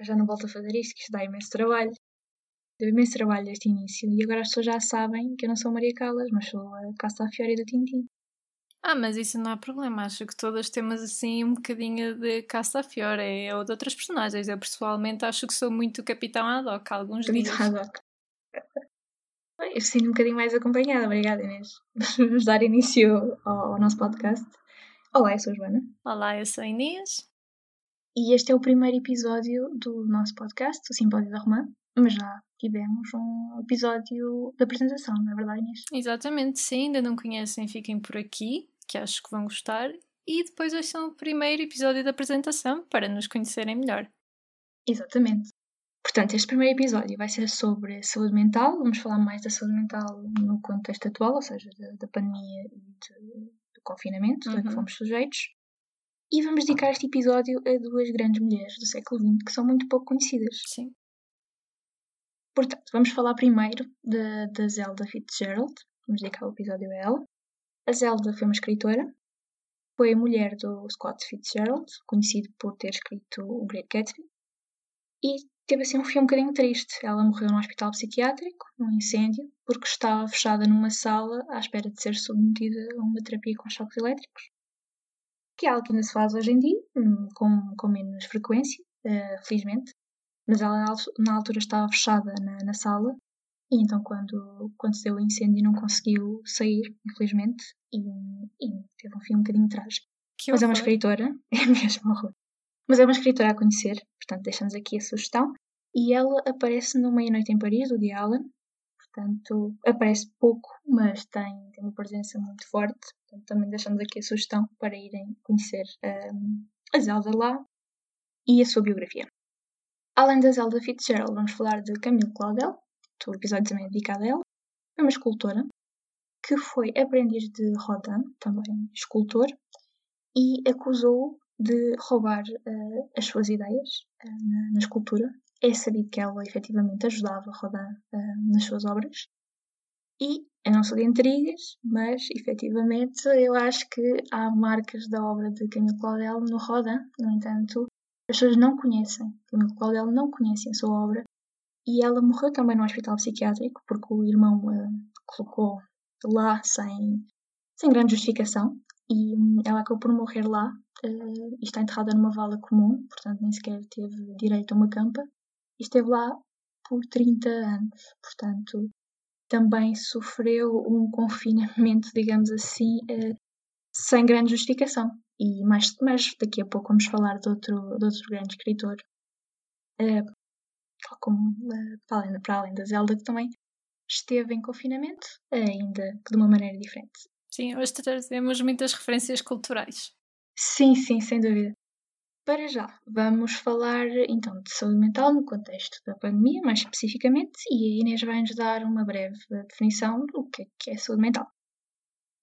Já não volto a fazer isto, que isto dá imenso trabalho. Deu imenso trabalho este início e agora as pessoas já sabem que eu não sou Maria Callas, mas sou a Castafiore do Tintim. Ah, mas isso não há problema. Acho que todas temos assim um bocadinho de Castafiore ou de outras personagens. Eu pessoalmente acho que sou muito Capitão Haddock alguns Capitão dias. Haddock. Eu sinto um bocadinho mais acompanhada. Obrigada, Inês. Vamos dar início ao, ao nosso podcast. Olá, eu sou a Joana. Olá, eu sou a Inês. E este é o primeiro episódio do nosso podcast, o Simpódio da Romã, mas já tivemos um episódio de apresentação, não é verdade, Inês? Exatamente, se ainda não conhecem, fiquem por aqui, que acho que vão gostar. E depois este é o primeiro episódio da apresentação para nos conhecerem melhor. Exatamente. Portanto, este primeiro episódio vai ser sobre saúde mental. Vamos falar mais da saúde mental no contexto atual, ou seja, da, da pandemia e de, do confinamento, uhum. a que fomos sujeitos. E vamos dedicar este episódio a duas grandes mulheres do século XX que são muito pouco conhecidas. Sim. Portanto, vamos falar primeiro da Zelda Fitzgerald. Vamos dedicar o episódio a ela. A Zelda foi uma escritora. Foi a mulher do Scott Fitzgerald, conhecido por ter escrito O Great Gatsby. E teve assim um fim um bocadinho triste. Ela morreu num hospital psiquiátrico, num incêndio, porque estava fechada numa sala à espera de ser submetida a uma terapia com choques elétricos que é algo que ainda se faz hoje em dia, hum, com, com menos frequência, uh, felizmente. Mas ela na altura estava fechada na, na sala e então quando, deu o incêndio não conseguiu sair, infelizmente, e, e teve um fim um bocadinho trágico. Mas é uma escritora, é mesmo horror. Mas é uma escritora a conhecer, portanto deixamos aqui a sugestão. E ela aparece no Meia Noite em Paris, do The Allen, portanto aparece pouco, mas tem, tem uma presença muito forte. Portanto, também deixamos aqui a sugestão para irem conhecer um, a Zelda lá e a sua biografia. Além da Zelda Fitzgerald, vamos falar de Camille Claudel, o episódio também é dedicado a ela. É uma escultora que foi aprendiz de Rodin, também escultor, e acusou de roubar uh, as suas ideias uh, na, na, escultura. É sabido que ela efetivamente ajudava Rodin uh, nas suas obras. E eu não sou de intrigas, mas efetivamente eu acho que há marcas da obra de Camilo Claudel no Rodin, no entanto, as pessoas não conhecem. Camilo Claudel não conhecem a sua obra e ela morreu também no hospital psiquiátrico porque o irmão a colocou lá sem, sem grande justificação e ela acabou por morrer lá uh, e está enterrada numa vala comum, portanto nem sequer teve direito a uma campa e esteve lá por 30 anos, portanto também sofreu um confinamento, digamos assim, uh, sem grande justificação. E mais, mais daqui a pouco vamos falar de outro, de outro grande escritor, como, uh, para, além, para além da Zelda, que também esteve em confinamento, ainda que de uma maneira diferente. Sim, hoje trazemos muitas referências culturais. Sim, sim, sem dúvida. Para já, vamos falar então de saúde mental no contexto da pandemia, mais especificamente, e a Inês vai-nos dar uma breve definição do que é, que é saúde mental.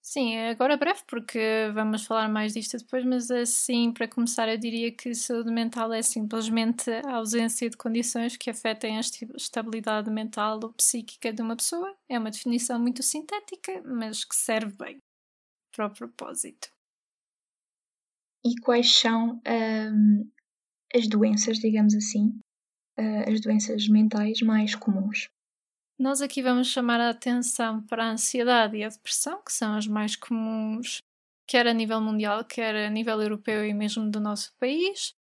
Sim, agora breve, porque vamos falar mais disto depois, mas assim, para começar, eu diria que saúde mental é simplesmente a ausência de condições que afetem a estabilidade mental ou psíquica de uma pessoa. É uma definição muito sintética, mas que serve bem para o propósito e quais são um, as doenças, digamos assim, uh, as doenças mentais mais comuns. Nós aqui vamos chamar a atenção para a ansiedade e a depressão, que são as mais comuns, quer a nível mundial, quer a nível europeu e mesmo do nosso país.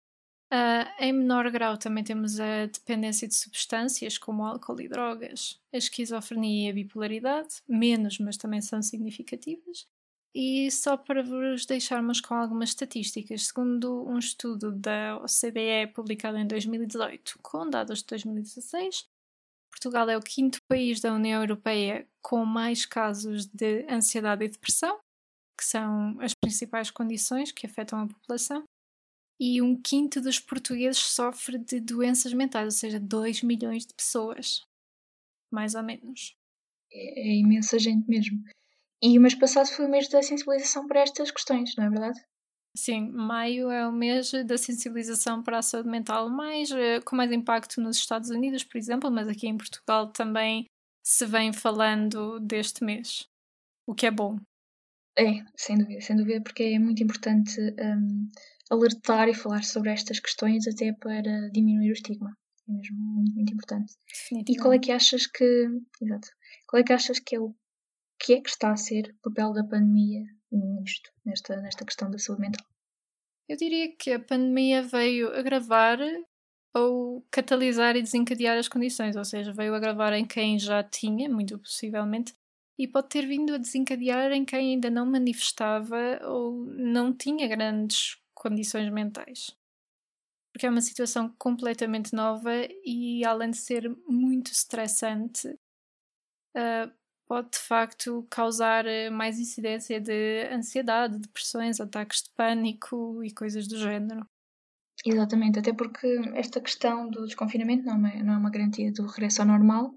Uh, em menor grau também temos a dependência de substâncias como álcool e drogas, a esquizofrenia e a bipolaridade, menos, mas também são significativas. E só para vos deixarmos com algumas estatísticas, segundo um estudo da OCDE publicado em 2018, com dados de 2016, Portugal é o quinto país da União Europeia com mais casos de ansiedade e depressão, que são as principais condições que afetam a população, e um quinto dos portugueses sofre de doenças mentais, ou seja, 2 milhões de pessoas, mais ou menos. É, é imensa gente mesmo. E o mês passado foi o mês da sensibilização para estas questões, não é verdade? Sim, maio é o mês da sensibilização para a saúde mental, mais, eh, com mais impacto nos Estados Unidos, por exemplo, mas aqui em Portugal também se vem falando deste mês, o que é bom. É, sem dúvida, sem dúvida, porque é muito importante um, alertar e falar sobre estas questões até para diminuir o estigma. É mesmo muito, muito importante. E qual é que achas que. Exato. Qual é que achas que é o que é que está a ser o papel da pandemia nisto, nesta, nesta questão da saúde mental? Eu diria que a pandemia veio agravar ou catalisar e desencadear as condições, ou seja, veio agravar em quem já tinha, muito possivelmente, e pode ter vindo a desencadear em quem ainda não manifestava ou não tinha grandes condições mentais. Porque é uma situação completamente nova e, além de ser muito estressante, uh, pode de facto causar eh, mais incidência de ansiedade, depressões, ataques de pânico e coisas do género. Exatamente, até porque esta questão do desconfinamento não é, não é uma garantia do regresso ao normal.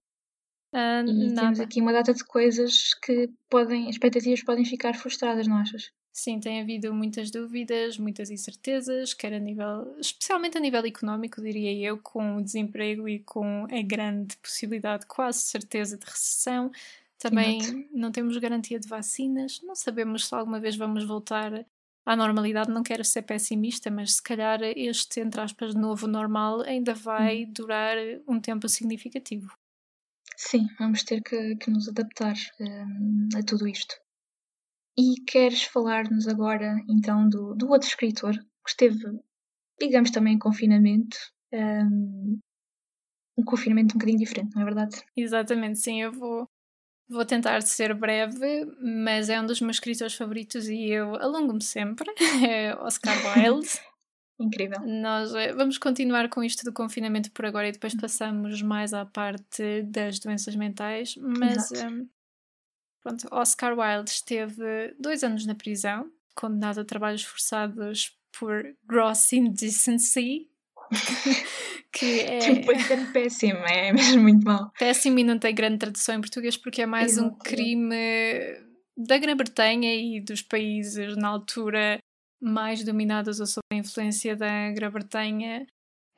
Uh, e nada. temos aqui uma data de coisas que podem, expectativas podem ficar frustradas, não achas? Sim, tem havido muitas dúvidas, muitas incertezas, quer a nível, especialmente a nível económico, diria eu, com o desemprego e com a grande possibilidade, quase certeza, de recessão. Também Exato. não temos garantia de vacinas, não sabemos se alguma vez vamos voltar à normalidade. Não quero ser pessimista, mas se calhar este, entre aspas, novo normal ainda vai hum. durar um tempo significativo. Sim, vamos ter que, que nos adaptar um, a tudo isto. E queres falar-nos agora então do, do outro escritor que esteve, digamos, também em confinamento, um, um confinamento um bocadinho diferente, não é verdade? Exatamente, sim, eu vou Vou tentar ser breve, mas é um dos meus escritores favoritos e eu alongo-me sempre. É Oscar Wilde. Incrível. Nós eh, vamos continuar com isto do confinamento por agora e depois passamos mais à parte das doenças mentais. Mas um, pronto, Oscar Wilde esteve dois anos na prisão, condenado a trabalhos forçados por gross indecency, que é. Tipo, é péssimo, é mesmo muito mal. Péssimo e não tem grande tradução em português porque é mais Exato. um crime da Grã-Bretanha e dos países na altura mais dominados ou sob a influência da Grã-Bretanha.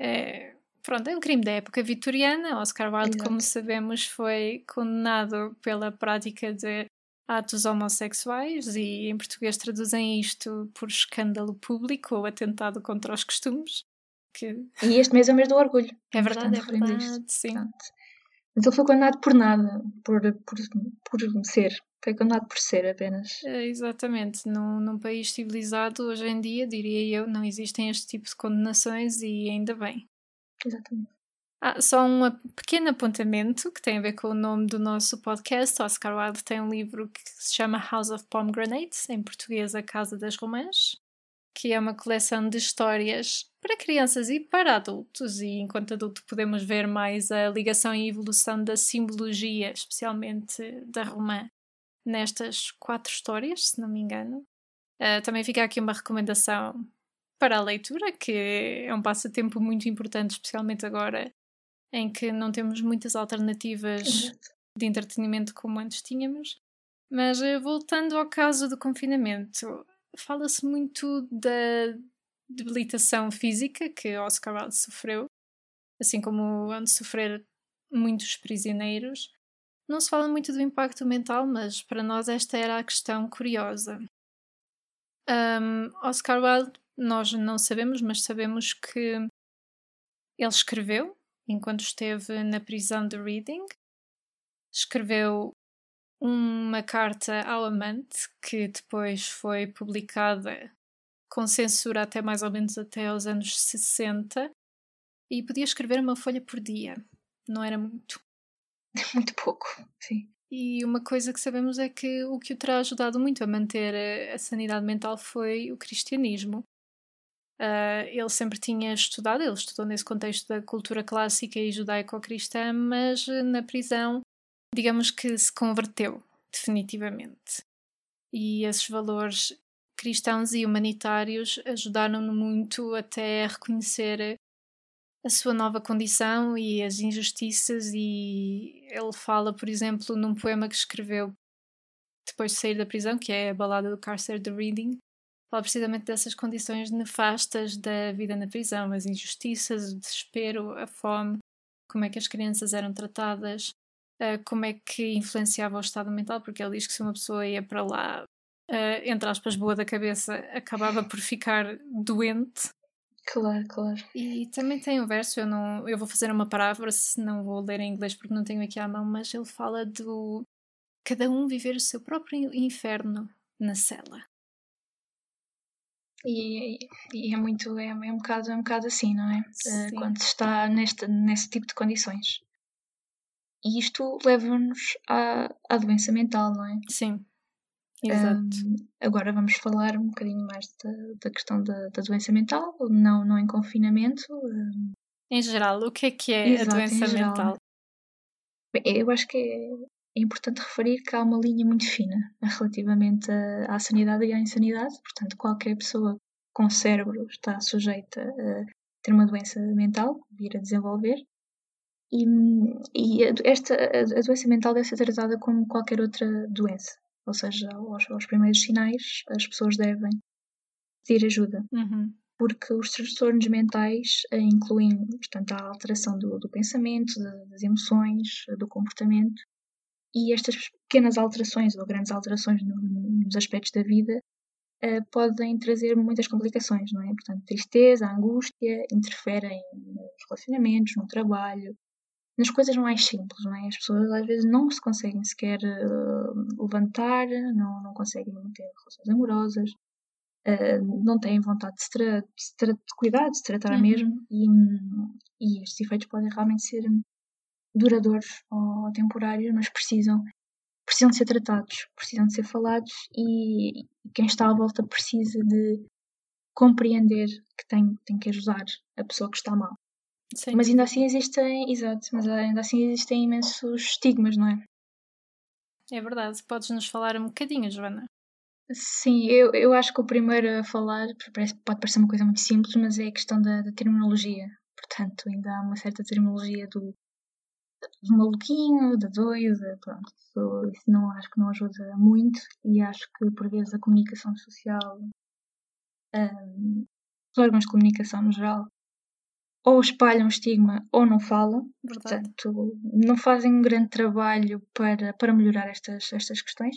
É, pronto, é um crime da época vitoriana. Oscar Wilde, Exato. como sabemos, foi condenado pela prática de atos homossexuais e em português traduzem isto por escândalo público ou atentado contra os costumes. Que... E este mês é o mês do orgulho. É verdade, Portanto, é verdade, sim. Portanto, mas ele foi condenado por nada, por, por, por ser. Foi condenado por ser apenas. É, exatamente. Num, num país civilizado, hoje em dia, diria eu, não existem este tipo de condenações e ainda bem. Exatamente. Ah, só um pequeno apontamento que tem a ver com o nome do nosso podcast. Oscar Wilde tem um livro que se chama House of Pomegranates, em português A Casa das Romãs que é uma coleção de histórias para crianças e para adultos, e enquanto adulto podemos ver mais a ligação e evolução da simbologia, especialmente da romã, nestas quatro histórias, se não me engano. Uh, também fica aqui uma recomendação para a leitura, que é um passatempo muito importante, especialmente agora em que não temos muitas alternativas de entretenimento como antes tínhamos. Mas uh, voltando ao caso do confinamento, fala-se muito da debilitação física que Oscar Wilde sofreu, assim como onde sofrer muitos prisioneiros. Não se fala muito do impacto mental, mas para nós esta era a questão curiosa. Um, Oscar Wilde, nós não sabemos, mas sabemos que ele escreveu enquanto esteve na prisão de Reading. Escreveu uma carta ao amante que depois foi publicada com censura até mais ou menos até aos anos 60 e podia escrever uma folha por dia. Não era muito. Muito pouco, sim. E uma coisa que sabemos é que o que o terá ajudado muito a manter a, sanidade mental foi o cristianismo. Uh, ele sempre tinha estudado, ele estudou nesse contexto da cultura clássica e judaico-cristã, mas na prisão digamos que se converteu definitivamente. E esses valores cristãos e humanitários ajudaram-no muito até a reconhecer a sua nova condição e as injustiças e ele fala, por exemplo, num poema que escreveu depois de sair da prisão, que é a balada do cárcere de Reading, fala precisamente dessas condições nefastas da vida na prisão, as injustiças, o desespero, a fome, como é que as crianças eram tratadas, uh, como é que influenciava o estado mental, porque ele diz que se uma pessoa ia para lá, uh, entre aspas, boa da cabeça, acabava por ficar doente. Claro, claro. E também tem um verso, eu, não, eu vou fazer uma palavra, se não vou ler em inglês porque não tenho aqui à mão, mas ele fala do cada um viver o seu próprio inferno na cela. E, e, é muito, é, é, um bocado, é um bocado assim, não é? Uh, quando se está neste, nesse tipo de condições. E isto leva-nos à, à doença mental, não é? Sim, exato. Um, agora vamos falar um bocadinho mais da, da questão da, da, doença mental, não, não em confinamento. Um... Em geral, o que é que é Exato, a doença mental? Bem, eu acho que é, é importante referir que há uma linha muito fina relativamente à sanidade e à insanidade, portanto, qualquer pessoa com cérebro está sujeita a ter uma doença mental, vir a desenvolver, e, e esta, a doença mental deve ser tratada como qualquer outra doença, ou seja, aos, aos primeiros sinais as pessoas devem pedir ajuda. Uhum. Porque os transtornos mentais incluem, portanto, a alteração do, do pensamento, das emoções, do comportamento, e estas pequenas alterações ou grandes alterações nos aspectos da vida uh, podem trazer muitas complicações, não é? Portanto, tristeza, angústia, interferem nos relacionamentos, no trabalho, nas coisas mais simples, não é? As pessoas às vezes não se conseguem sequer uh, levantar, não, não conseguem manter relações amorosas, uh, não têm vontade de se, tra de, tra de cuidar, de se tratar uhum. mesmo, e, e estes efeitos podem realmente ser duradouros ou temporários, mas precisam, precisam de ser tratados, precisam de ser falados e quem está à volta precisa de compreender que tem, tem que ajudar a pessoa que está mal. Sim. Mas ainda assim existem, exato, mas ainda assim existem imensos estigmas, não é? É verdade. Podes nos falar um bocadinho, Joana? Sim, eu, eu acho que o primeiro a falar parece, pode parecer uma coisa muito simples, mas é a questão da, da terminologia. Portanto, ainda há uma certa terminologia do do maluquinho, da doida, pronto. Isso, isso não, acho que não ajuda muito e acho que por vezes a comunicação social, um, os órgãos de comunicação no geral, ou espalham estigma ou não falam, Verdade. portanto não fazem um grande trabalho para, para melhorar estas, estas questões.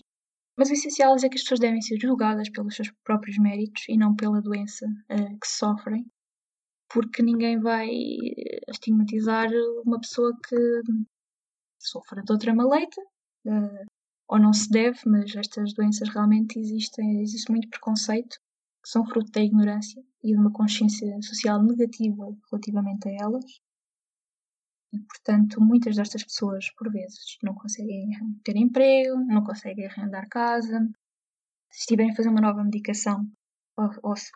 Mas o essencial é que as pessoas devem ser julgadas pelos seus próprios méritos e não pela doença uh, que sofrem porque ninguém vai estigmatizar uma pessoa que sofra de outra maleita, uh, ou não se deve, mas estas doenças realmente existem, existe muito preconceito, que são fruto da ignorância e de uma consciência social negativa relativamente a elas. E, portanto, muitas destas pessoas, por vezes, não conseguem ter emprego, não conseguem arrendar casa. Se estiverem a fazer uma nova medicação ou, ou se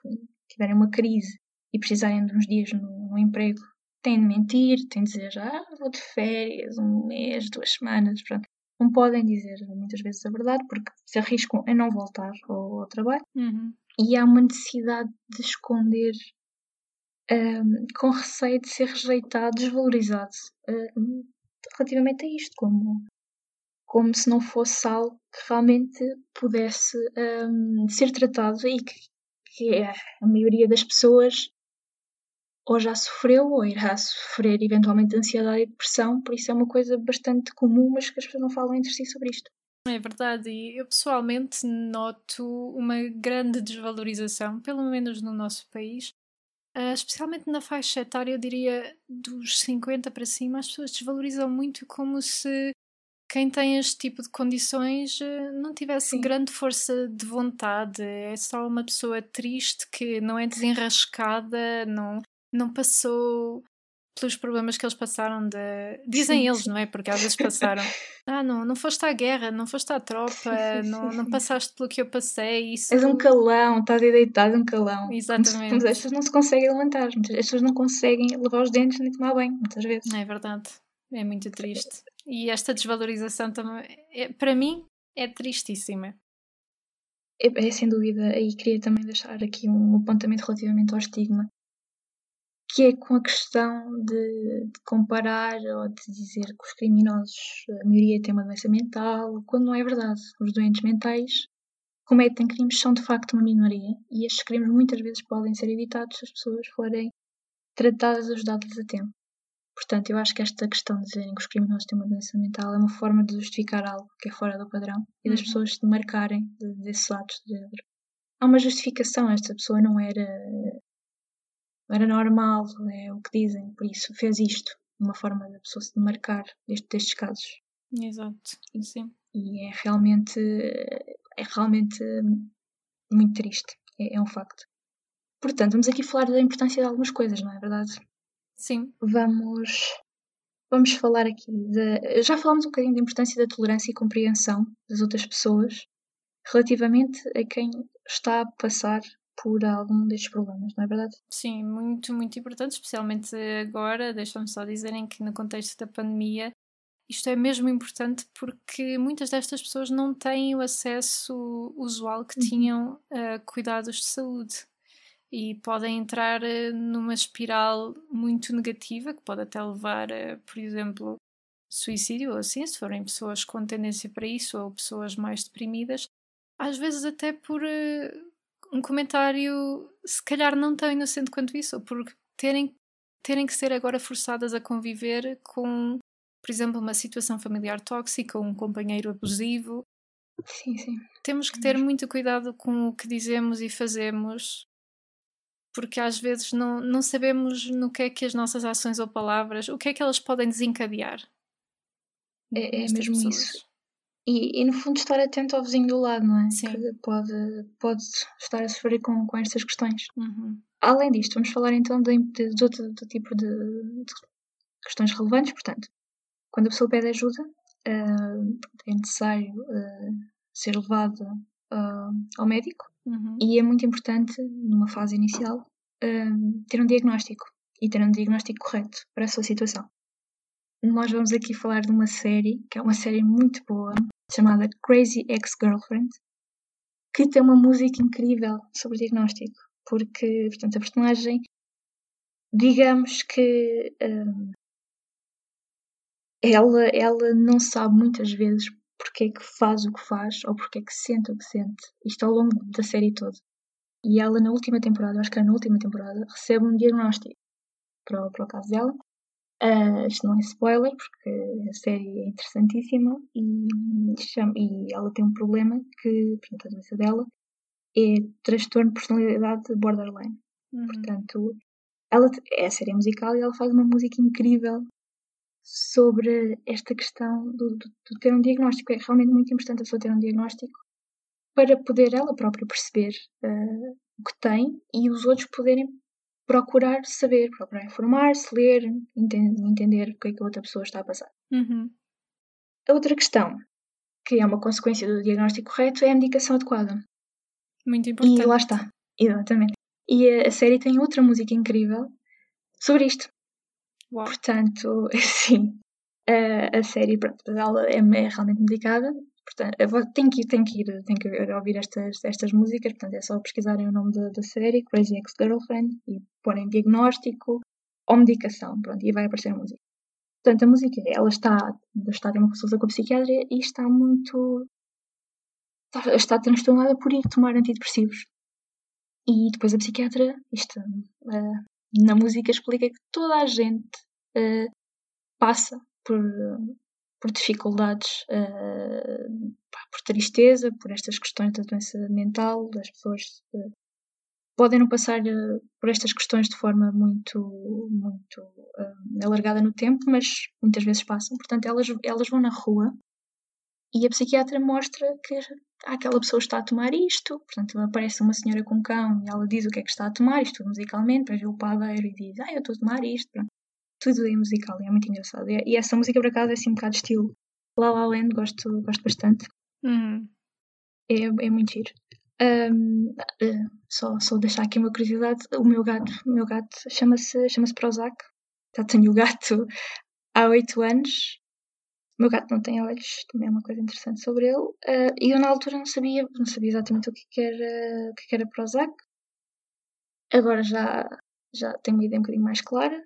tiverem uma crise e precisarem de uns dias no, no emprego, têm de mentir, têm de dizer ah, vou de férias, um mês, duas semanas, pronto. Não podem dizer muitas vezes a verdade porque se arriscam a não voltar ao, ao trabalho uhum. E há uma necessidade de esconder um, com receio de ser rejeitado, desvalorizado um, relativamente a isto, como, como se não fosse algo que realmente pudesse um, ser tratado e que, que a maioria das pessoas ou já sofreu ou irá sofrer eventualmente de ansiedade e depressão, por isso é uma coisa bastante comum, mas que as pessoas não falam entre si sobre isto. É verdade, e eu pessoalmente noto uma grande desvalorização, pelo menos no nosso país, uh, especialmente na faixa etária, eu diria dos 50 para cima, as pessoas desvalorizam muito como se quem tem este tipo de condições uh, não tivesse Sim. grande força de vontade, é só uma pessoa triste que não é desenrascada, não, não passou pelos problemas que eles passaram de... Dizem sim, eles, sim. não é? Porque às vezes passaram. Ah, não, não foste à guerra, não foste à tropa, não, não passaste pelo que eu passei. Isso... És um calão, estás aí deitado, um calão. Exatamente. Mas estas não se conseguem levantar, as pessoas não conseguem lavar os dentes nem tomar banho, muitas vezes. É verdade, é muito triste. E esta desvalorização também, é, para mim, é tristíssima. É, é, sem dúvida, e queria também deixar aqui um apontamento relativamente ao estigma que é com a questão de, de, comparar ou de dizer que os criminosos, a maioria tem uma doença mental, quando não é verdade. Os doentes mentais cometem crimes são de facto uma minoria e estes crimes muitas vezes podem ser evitados se as pessoas forem tratadas, ajudadas a tempo. Portanto, eu acho que esta questão de dizerem que os criminosos têm uma doença mental é uma forma de justificar algo que é fora do padrão e das uhum. pessoas se demarcarem de, desses atos de género. Há uma justificação, esta pessoa não era, não era normal, é o que dizem, por isso fez isto. Uma forma da pessoa se demarcar deste, destes casos. Exato, sim. E é realmente, é realmente muito triste, é, é um facto. Portanto, vamos aqui falar da importância de algumas coisas, não é verdade? Sim. Vamos, vamos falar aqui de. Já falámos um bocadinho da importância da tolerância e compreensão das outras pessoas relativamente a quem está a passar por algum destes problemas, não é verdade? Sim, muito, muito importante, especialmente agora, deixa-me só dizerem que no contexto da pandemia isto é mesmo importante porque muitas destas pessoas não têm o acesso usual que uhum. tinham a cuidados de saúde e podem entrar eh, numa espiral muito negativa que pode até levar a, por exemplo, suicídio ou assim, se forem pessoas com tendência para isso ou pessoas mais deprimidas, às vezes até por uh, um comentário se calhar não tão inocente quanto isso, por terem, terem que ser agora forçadas a conviver com, por exemplo, uma situação familiar tóxica, ou um companheiro abusivo. Sim, sim. Temos que ter muito cuidado com o que dizemos e fazemos porque às vezes não, não sabemos no que é que as nossas ações ou palavras, o que é que elas podem desencadear. É, é mesmo pessoas. isso. E, e, no fundo estar atento ao vizinho do lado, não é? Sim. Que pode, pode estar a sofrer com, com estas questões. Uhum. Além disto, vamos falar então de, de, de outro de tipo de, questões relevantes. Portanto, quando a pessoa pede ajuda, uh, é necessário uh, ser levada uh, ao médico Uhum. E é muito importante, numa fase inicial, um, ter um diagnóstico e ter um diagnóstico correto para a sua situação. Nós vamos aqui falar de uma série, que é uma série muito boa, chamada Crazy Ex-Girlfriend, que tem uma música incrível sobre diagnóstico, porque, portanto, a personagem, digamos que um, ela, ela não sabe muitas vezes porque é que faz o que faz ou porque é que sente o que sente. Isto ao longo da série toda. E ela, na última temporada, acho que era na última temporada, recebe um diagnóstico para, para o caso dela. Uh, isto não é spoiler, porque a série é interessantíssima e, chama, e ela tem um problema que, portanto, a doença dela é transtorno de personalidade borderline. Uhum. Portanto, ela é a série musical e ela faz uma música incrível sobre esta questão do, do, de ter um diagnóstico. É realmente muito importante a pessoa ter um diagnóstico para poder ela própria perceber uh, o que tem e os outros poderem procurar saber, procurar informar-se, ler, entender, entender o que é que a outra pessoa está a passar. Uhum. A outra questão, que é uma consequência do diagnóstico correto, é a medicação adequada. Muito importante. E lá está, exatamente. E a, a série tem outra música incrível sobre isto. Uau. Portanto, sim, a, a série, pronto, ela é, é realmente medicada. Portanto, eu vou, tenho que tenho que ir, tenho que ouvir estas, estas músicas, portanto é só pesquisarem o nome da, da série, Crazy Ex-Girlfriend, e porem diagnóstico ou medicação, pronto, e vai aparecer a música. Portanto, a música, ela está, está a ter uma consulta com a psiquiatra e está muito, está, está transtornada por ir tomar antidepressivos. E depois a psiquiatra, isto, uh, na música explica que toda a gente uh, passa por, por dificuldades, uh, por tristeza, por estas questões da doença mental, das pessoas uh, podem não passar por estas questões de forma muito, muito alargada no tempo, mas muitas vezes passam. Portanto, elas, elas vão na rua e a psiquiatra mostra que aquela pessoa está a tomar isto, portanto aparece uma senhora com um cão e ela diz o que é que está a tomar, isto musicalmente, depois vê o padeiro e diz, ah, eu estou a tomar isto, pronto. Tudo é musical e é muito engraçado. E, essa música, por acaso, é assim um bocado estilo La La Land, gosto, gosto bastante. Uhum. É, é muito giro. Um, uh, eh, só, só deixar aqui uma curiosidade, o meu gato, o meu gato chama-se chama Prozac. Já tenho o gato há oito anos o meu gato não tem olhos, também é uma coisa interessante sobre ele. Uh, e eu na altura não sabia, não sabia exatamente o que, era, o que, era Prozac. Agora já, já tenho uma ideia um bocadinho mais clara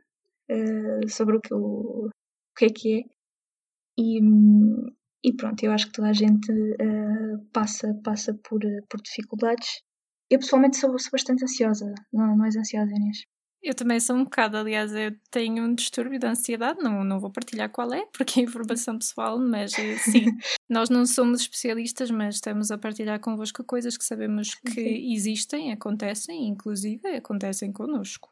uh, sobre o que, o, o que é que é. E, E pronto, eu acho que toda a gente uh, passa, passa por, por dificuldades. Eu pessoalmente sou, sou bastante ansiosa, não, não és ansiosa, Inês? Eu também sou um bocado, aliás, eu tenho um distúrbio de ansiedade, não, não vou partilhar qual é, porque é informação pessoal, mas eh, sim, nós não somos especialistas, mas estamos a partilhar convosco coisas que sabemos que sim. existem, acontecem, inclusive acontecem connosco.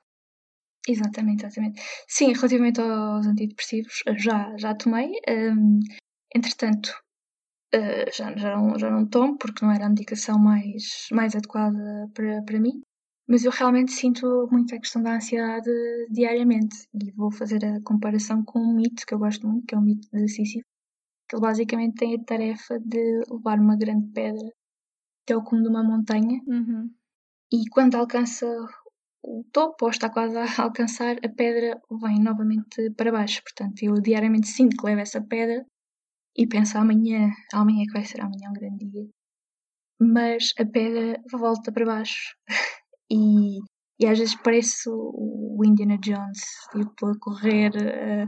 Exatamente, exatamente. Sim, relativamente aos antidepressivos, já, já tomei. Um, entretanto, uh, já, já, não, já não tomo, porque não era a medicação mais, mais adequada para, para mim. Mas eu realmente sinto muito a questão da ansiedade diariamente. E vou fazer a comparação com um mito que eu gosto muito, que é o mito de Sísifo. Que ele basicamente tem a tarefa de levar uma grande pedra até o cume de uma montanha. Uhum. E quando alcança o topo, ou está quase a alcançar, a pedra vem novamente para baixo. Portanto, eu diariamente sinto que levo essa pedra e penso amanhã, amanhã que vai ser amanhã um grande dia. Mas a pedra volta para baixo. e, e às vezes parece o Indiana Jones, tipo, a correr, uh,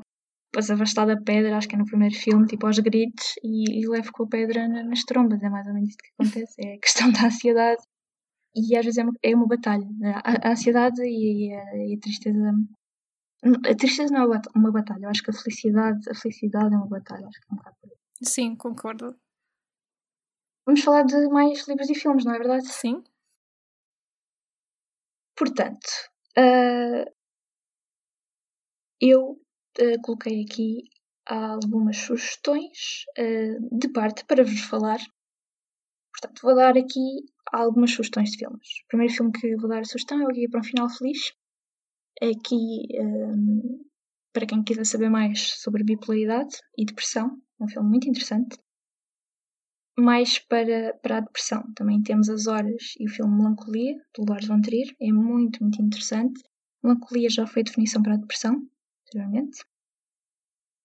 depois afastar da pedra, acho que é no primeiro filme, tipo aos gritos, e, e levo com a pedra nas trombas. É mais ou menos isto que acontece. É a questão da ansiedade. E às vezes é uma, é uma batalha. A, a ansiedade e a, e a tristeza a tristeza não é uma batalha, eu acho que a felicidade, a felicidade é uma batalha, acho que é um bocado por Sim, concordo. Vamos falar de mais livros e filmes, não é verdade? Sim. Portanto, uh, eu uh, coloquei aqui algumas sugestões uh, de parte para vos falar. Portanto, vou dar aqui algumas sugestões de filmes. O primeiro filme que vou dar a sugestão é o Guia para um Final Feliz. Aqui, um, para quem quiser saber mais sobre bipolaridade e depressão, é um filme muito interessante mais para, para a depressão. Também temos As Horas e o filme Melancolia, do Lars von Trier. É muito, muito interessante. Melancolia já foi definição para a depressão, anteriormente.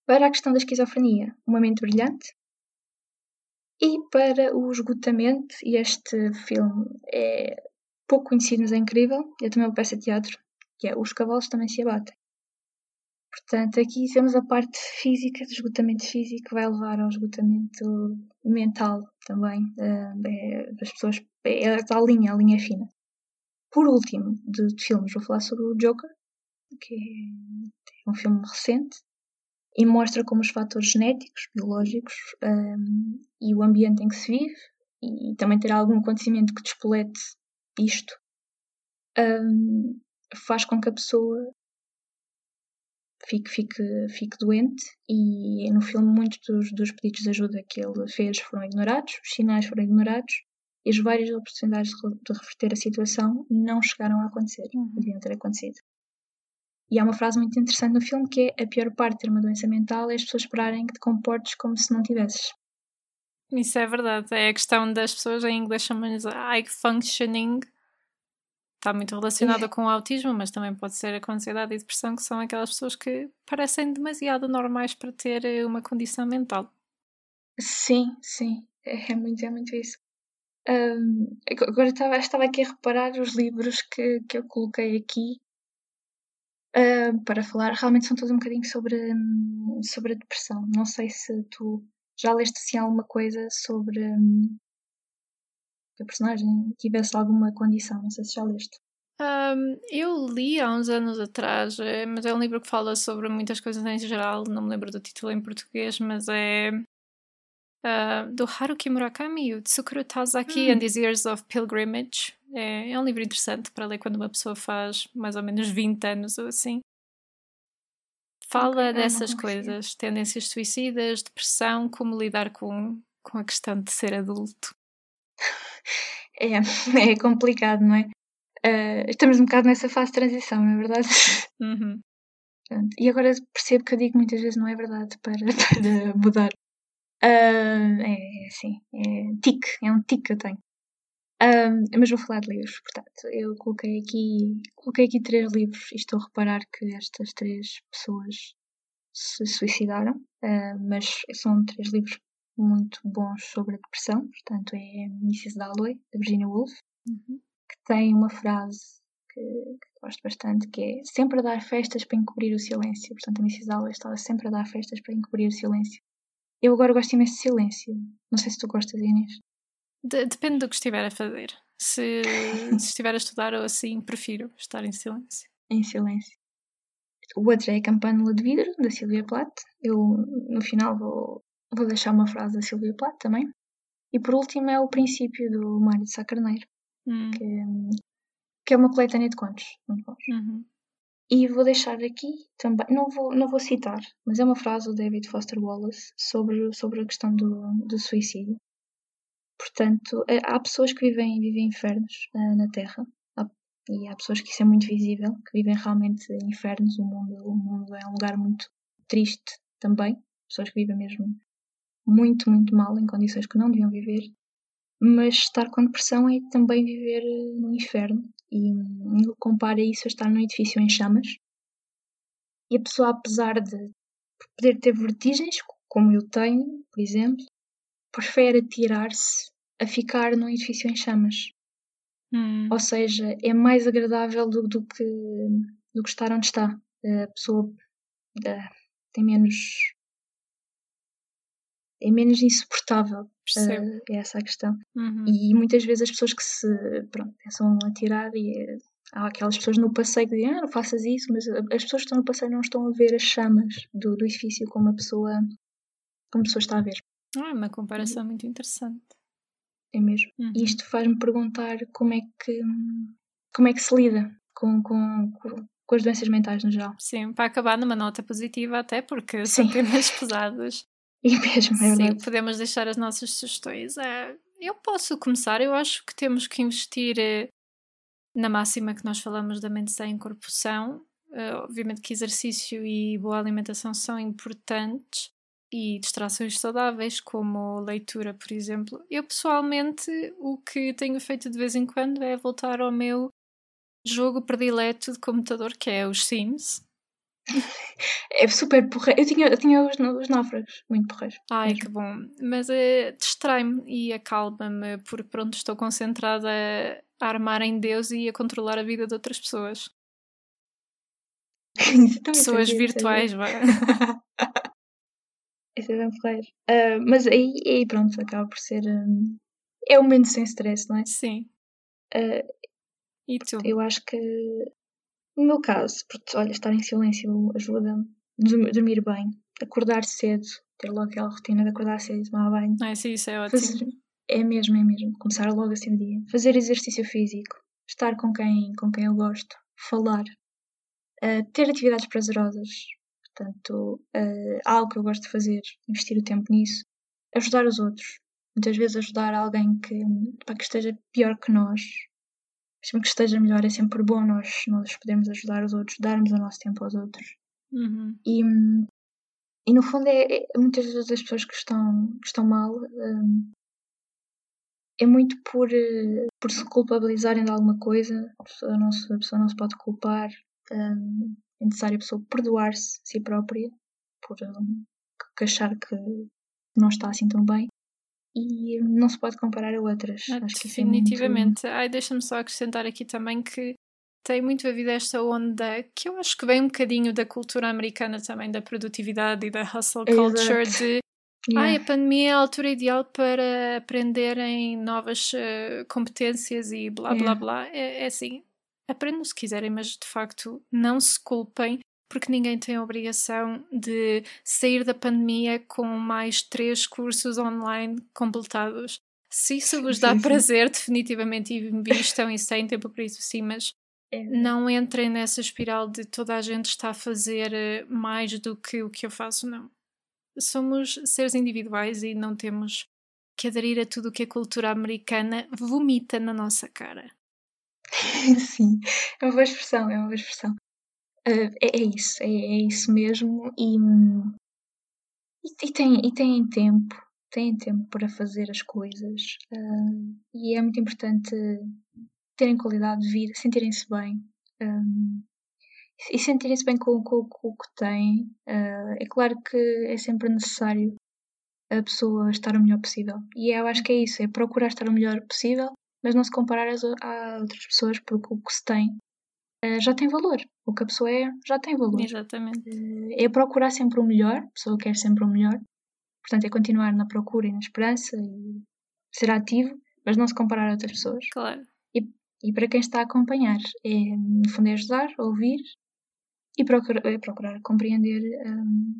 Para a questão da esquizofrenia, Uma Mente Brilhante. E para o esgotamento, e este filme é pouco conhecido, mas é incrível. É também uma peça de teatro, que é Os Cavalos Também Se Abatem. Portanto, aqui temos a parte física, do esgotamento físico, que vai levar ao esgotamento mental também é, das pessoas. É, é a linha, a linha fina. Por último, de, de, filmes, vou falar sobre o Joker, que é um filme recente e mostra como os fatores genéticos, biológicos um, e o ambiente em que se vive e também ter algum acontecimento que despolete isto um, faz com que a pessoa fique, fique, fique doente e no filme muitos dos, dos pedidos de ajuda que ele fez foram ignorados, os sinais foram ignorados e as várias oportunidades de reverter a situação não chegaram a acontecer, uhum. deviam ter acontecido. E há uma frase muito interessante no filme que é a pior parte de ter uma doença mental é as pessoas esperarem que te comportes como se não tivesses. Isso é verdade, é a questão das pessoas em inglês chamam-lhes high functioning está muito relacionada com o autismo, mas também pode ser com a ansiedade e depressão, que são aquelas pessoas que parecem demasiado normais para ter eh, uma condição mental. Sim, sim, é, é muito, é muito isso. Um, agora estava, estava aqui a reparar os livros que, que eu coloquei aqui uh, para falar. Realmente são todos um bocadinho sobre, sobre a depressão. Não sei se tu já leste assim alguma coisa sobre um, que a personagem tivesse alguma condição. Não sei se já leste. Um, eu li há uns anos atrás, é, mas é um livro que fala sobre muitas coisas em geral. Não me lembro do título em português, mas é uh, do Haruki Murakami, o Tsukuru Tazaki hum. and His Years of Pilgrimage. É, é um livro interessante para ler quando uma pessoa faz mais ou menos 20 anos ou assim. Fala okay, dessas coisas, tendências suicidas, depressão, como lidar com, com a questão de ser adulto. É, é complicado, não é? Uh, estamos um bocado nessa fase de transição, não é verdade? Uhum. E agora percebo que eu digo muitas vezes não é verdade para, para mudar. Uh, é assim, é tic, é um tic que eu tenho. Uh, mas vou falar de livros, portanto, eu coloquei aqui, coloquei aqui três livros e estou a reparar que estas três pessoas se suicidaram, uh, mas são três livros muito bons sobre a depressão, portanto é Mrs. Dalloway, da Virginia Woolf, uhum. que tem uma frase que, que, gosto bastante, que é sempre a dar festas para encobrir o silêncio. Portanto, a Mrs. Dalloway estava sempre a dar festas para encobrir o silêncio. eu agora gosto imenso de silêncio. Não sei se tu gostas, Inês. De- depende do que estiver a fazer. Se, se estiver a estudar ou assim, prefiro estar em silêncio. Em silêncio. O outro é a Campanula de Vidro, da Silvia Plath. Eu, no final, vou, vou deixar uma frase da Silvia Plath também. E por último é o princípio do Mário de Sá Carneiro, Hum, que, que é uma coletânea de contos, muito bons. uhum. E vou deixar aqui também, não vou, não vou citar, mas é uma frase do David Foster Wallace sobre, sobre a questão do, do suicídio. Portanto, eh, há pessoas que vivem, vivem infernos eh, na Terra, e há pessoas que isso é muito visível, que vivem realmente infernos. O mundo, o mundo é um lugar muito triste também, pessoas que vivem mesmo muito, muito mal, em condições que não deviam viver. Mas estar com depressão é também viver eh, no inferno. E hum, ele compara isso a estar num edifício em chamas. E a pessoa, apesar de poder ter vertigens, como eu tenho, por exemplo, prefere atirar-se a ficar num edifício em chamas. Hum, Ou seja, é mais agradável do, do que, do que estar onde está. A pessoa eh, tem menos. é menos insuportável. eh, é essa a questão. Uhum. E muitas vezes as pessoas que se pronto, pensam a tirar e eh, há aquelas pessoas no passeio que dizem, ah, não faças isso, mas as pessoas que estão no passeio não estão a ver as chamas do, do edifício como a pessoa como a pessoa está a ver. Ah, é uma comparação muito interessante. É mesmo. Uhum. E isto faz-me perguntar como é que como é que se lida com, com, com, com as doenças mentais no geral. Sim, para acabar numa nota positiva, até porque Sim. são temas pesados. E mesmo, é Sim, podemos deixar as nossas sugestões. É, eu posso começar. Eu acho que temos que investir eh, na máxima que nós falamos da mente sem corpo são. Eh, obviamente que exercício e boa alimentação são importantes e distrações saudáveis, como leitura, por exemplo. Eu pessoalmente o que tenho feito de vez em quando é voltar ao meu jogo predileto de computador, que é os Sims. É super porreiro. Eu tinha, eu tinha os, os náufragos, muito porreiros. Ai, mesmo. que bom. Mas eh, distrai-me e acalma-me, porque pronto, estou concentrada a armar em Deus e a controlar a vida de outras pessoas. Pessoas fazia, virtuais, vá. Esse é bem porreiro. Ah, mas aí, aí pronto, acaba por ser. hum, é um momento sem stress, não é? Sim. Ah, E tu? eu acho que, no meu caso, porque, olha, estar em silêncio ajuda-me. Dormir, dormir bem, acordar cedo, ter logo aquela rotina de acordar cedo e tomar banho. Ai, sim, isso é ótimo. Fazer, é mesmo, é mesmo. Começar logo assim o dia. Fazer exercício físico, estar com quem, com quem eu gosto, falar, ah, ter atividades prazerosas. Portanto, ah, algo que eu gosto de fazer, investir o tempo nisso, ajudar os outros. Muitas vezes ajudar alguém que, pá, que esteja pior que nós. Mesmo que esteja melhor, é sempre bom nós, nós podermos ajudar os outros, darmos o nosso tempo aos outros. Uhum. E, e no fundo, é, é- muitas vezes as pessoas que estão, que estão mal hum, é muito por, eh, por se culpabilizarem de alguma coisa. A pessoa não se, a pessoa não se pode culpar. hum, é necessário a pessoa perdoar-se a si própria por que achar que não está assim tão bem. E hum, não se pode comparar a outras. Ah, Acho que isso é muito- definitivamente. Ai, deixa-me só acrescentar aqui também que tem muito a ver esta onda que eu acho que vem um bocadinho da cultura americana também, da produtividade e da hustle Exato. culture, de Yeah. Ai, a pandemia é a altura ideal para aprenderem novas eh, competências e blá blá Yeah. blá. É, é assim, aprendam se quiserem, mas de facto não se culpem, porque ninguém tem a obrigação de sair da pandemia com mais três cursos online completados. Se isso vos dá prazer, definitivamente invistam e têm tempo para isso, sim, mas É, não entrem nessa espiral de toda a gente está a fazer eh, mais do que o que eu faço, não. Somos seres individuais e não temos que aderir a tudo o que a cultura americana vomita na nossa cara. Sim, é uma boa expressão, é uma boa expressão. Ah, é, é isso, é, é isso mesmo. E, e, e tem, e têm tempo, têm tempo para fazer as coisas. ah, e é muito importante terem qualidade de vida, sentirem-se bem. hum, e sentirem-se bem com, com- com o que têm. Ah, é claro que é sempre necessário a pessoa estar o melhor possível. E eu acho que é isso, é procurar estar o melhor possível, mas não se comparar a outras pessoas, porque o que se tem eh, já tem valor. O que a pessoa é já tem valor. Exatamente. Eh, é procurar sempre o melhor, a pessoa quer sempre o melhor, Portanto, é continuar na procura e na esperança e ser ativo, mas não se comparar a outras pessoas. Claro. E, e para quem está a acompanhar, é, no fundo, é ajudar, ouvir e procurar, é procurar compreender, um,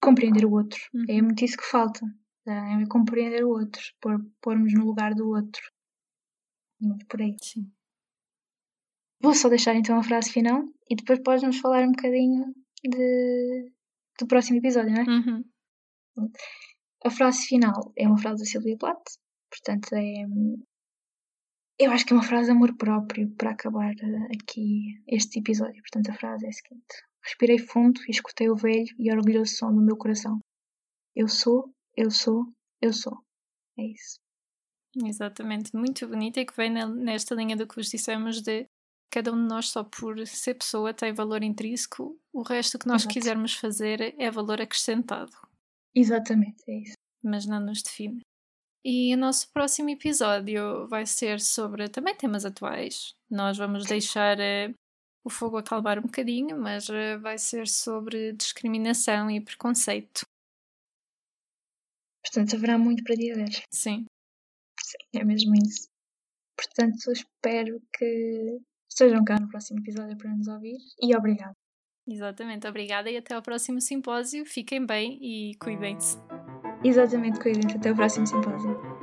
compreender o outro. Uhum. É muito isso que falta. É compreender o outro, pôr, pormos no lugar do outro. Muito por aí. Sim. Vou só deixar então a frase final e depois podes-nos falar um bocadinho de, do próximo episódio, não é? Uhum. A frase final é uma frase da Silvia Plath, portanto é. Eu acho que é uma frase de amor próprio para acabar eh, aqui este episódio. Portanto, a frase é a seguinte: Respirei fundo e escutei o velho e orgulhoso som do meu coração. Eu sou, eu sou, eu sou. É isso. Exatamente, muito bonita e que vem nesta linha do que vos dissemos de cada um de nós, só por ser pessoa, tem valor intrínseco, o resto que nós Exato. quisermos fazer é valor acrescentado, Exatamente, é isso. mas não nos define. E o nosso próximo episódio vai ser sobre também temas atuais. Nós vamos deixar eh, o fogo acalmar um bocadinho, mas eh, vai ser sobre discriminação e preconceito. Portanto, haverá muito para dizer. Sim, Sim, é mesmo isso. Portanto, espero que estejam cá no próximo episódio para nos ouvir e obrigado. exatamente. Obrigada e até ao próximo simpósio. Fiquem bem e cuidem-se. Exatamente, cuidem-se. Até o próximo simpósio.